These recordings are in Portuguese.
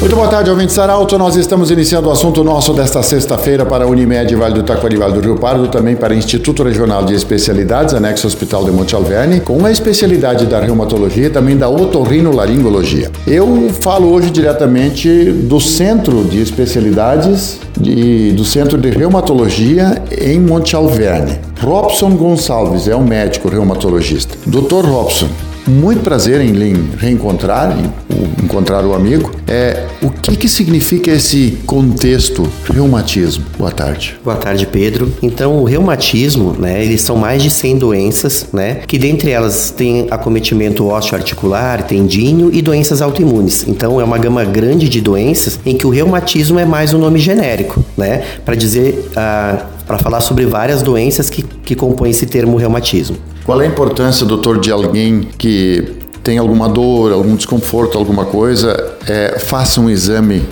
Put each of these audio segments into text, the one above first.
Muito boa tarde, ouvintes Arauto. Nós estamos iniciando o assunto nosso desta sexta-feira para a Unimed Vale do Taquari Vale do Rio Pardo, também para o Instituto Regional de Especialidades, anexo Hospital de Monte Alverne, com a especialidade da reumatologia e também da otorrinolaringologia. Eu falo hoje diretamente do Centro de Especialidades de, do Centro de Reumatologia em Monte Alverne. Robson Gonçalves é um médico reumatologista. Dr. Robson, muito prazer em reencontrar, em encontrar o amigo. É, o que, que significa esse contexto reumatismo? Boa tarde. Boa tarde, Pedro. Então, o reumatismo, né, eles são mais de 100 doenças, né, que dentre elas tem acometimento osteoarticular, tendíneo e doenças autoimunes. Então, é uma gama grande de doenças em que o reumatismo é mais um nome genérico, né, para dizer, ah, para falar sobre várias doenças que, que compõem esse termo reumatismo. Qual é a importância, doutor, de alguém que tem alguma dor, algum desconforto, alguma coisa, é, faça um exame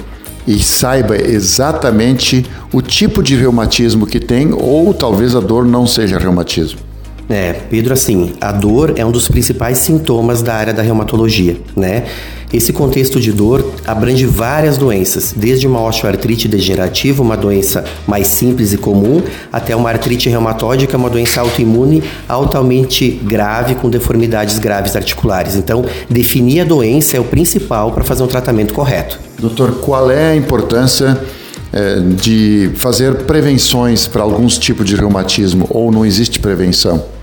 e saiba exatamente o tipo de reumatismo que tem ou talvez a dor não seja reumatismo. É, Pedro, assim, a dor é um dos principais sintomas da área da reumatologia, né? Esse contexto de dor abrange várias doenças, desde uma osteoartrite degenerativa, uma doença mais simples e comum, até uma artrite reumatóica, uma doença autoimune altamente grave com deformidades graves articulares. Então, definir a doença é o principal para fazer um tratamento correto. Doutor, qual é a importância é, de fazer prevenções para alguns tipos de reumatismo ou não existe prevenção?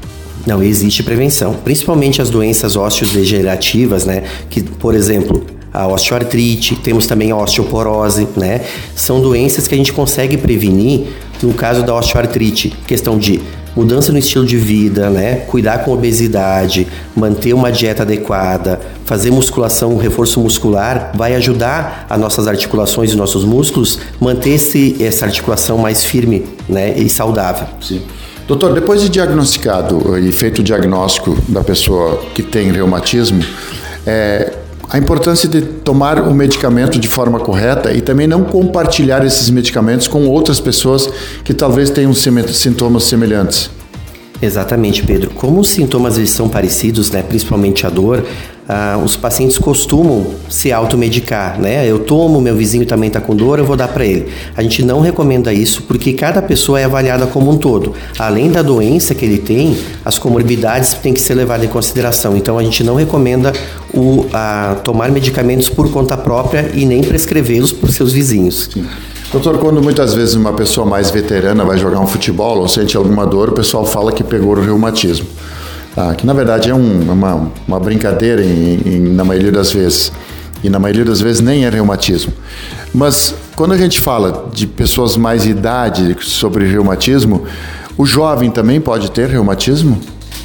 Não, existe prevenção, principalmente as doenças osteodegenerativas, né? Que, por exemplo, a osteoartrite, temos também a osteoporose, né? São doenças que a gente consegue prevenir. No caso da osteoartrite, questão de mudança no estilo de vida, né? Cuidar com obesidade, manter uma dieta adequada, fazer musculação, reforço muscular, vai ajudar as nossas articulações e nossos músculos manter esse, essa articulação mais firme, né? E saudável. Sim. Doutor, depois de diagnosticado e feito o diagnóstico da pessoa que tem reumatismo, é, a importância de tomar o medicamento de forma correta e também não compartilhar esses medicamentos com outras pessoas que talvez tenham sintomas semelhantes. Exatamente, Pedro. Como os sintomas eles são parecidos, né, principalmente a dor, ah, os pacientes costumam se automedicar, né? Eu tomo, meu vizinho também está com dor, eu vou dar para ele. A gente não recomenda isso porque cada pessoa é avaliada como um todo. Além da doença que ele tem, as comorbidades têm que ser levadas em consideração. Então a gente não recomenda o, a, tomar medicamentos por conta própria e nem prescrevê-los por seus vizinhos. Sim. Doutor, quando muitas vezes uma pessoa mais veterana vai jogar um futebol ou sente alguma dor, o pessoal fala que pegou o reumatismo. Ah, que na verdade é um, uma, uma brincadeira em, em, na maioria das vezes. E na maioria das vezes nem é reumatismo. Mas quando a gente fala de pessoas mais idade sobre reumatismo, o jovem também pode ter reumatismo?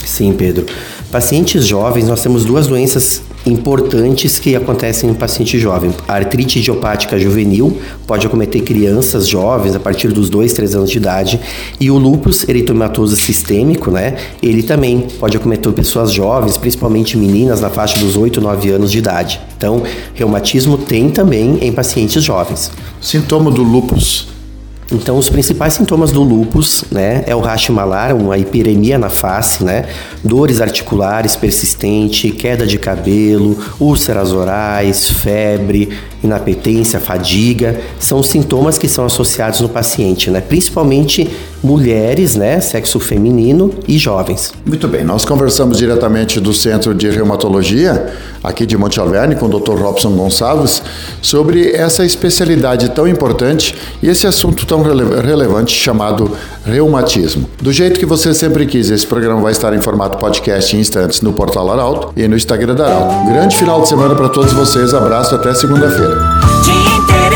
Sim, Pedro. Pacientes jovens, nós temos duas doenças importantes que acontecem no paciente jovem. A artrite idiopática juvenil pode acometer crianças jovens a partir dos 2, 3 anos de idade e o lúpus eritematoso sistêmico, né? Ele também pode acometer pessoas jovens, principalmente meninas na faixa dos 8, 9 anos de idade. Então, reumatismo tem também em pacientes jovens. Sintoma do lúpus então, os principais sintomas do lúpus, né, é o racho malar, uma hiperemia na face, né, dores articulares persistente, queda de cabelo, úlceras orais, febre, inapetência, fadiga, são sintomas que são associados no paciente, né? Principalmente mulheres, né, sexo feminino e jovens. Muito bem, nós conversamos diretamente do Centro de Reumatologia, aqui de Monte Alverne, com o Dr. Robson Gonçalves, sobre essa especialidade tão importante e esse assunto tão rele relevante chamado reumatismo. Do jeito que você sempre quis, esse programa vai estar em formato podcast em instantes no Portal Arauto e no Instagram da Arauto. Grande final de semana para todos vocês, abraço até segunda-feira.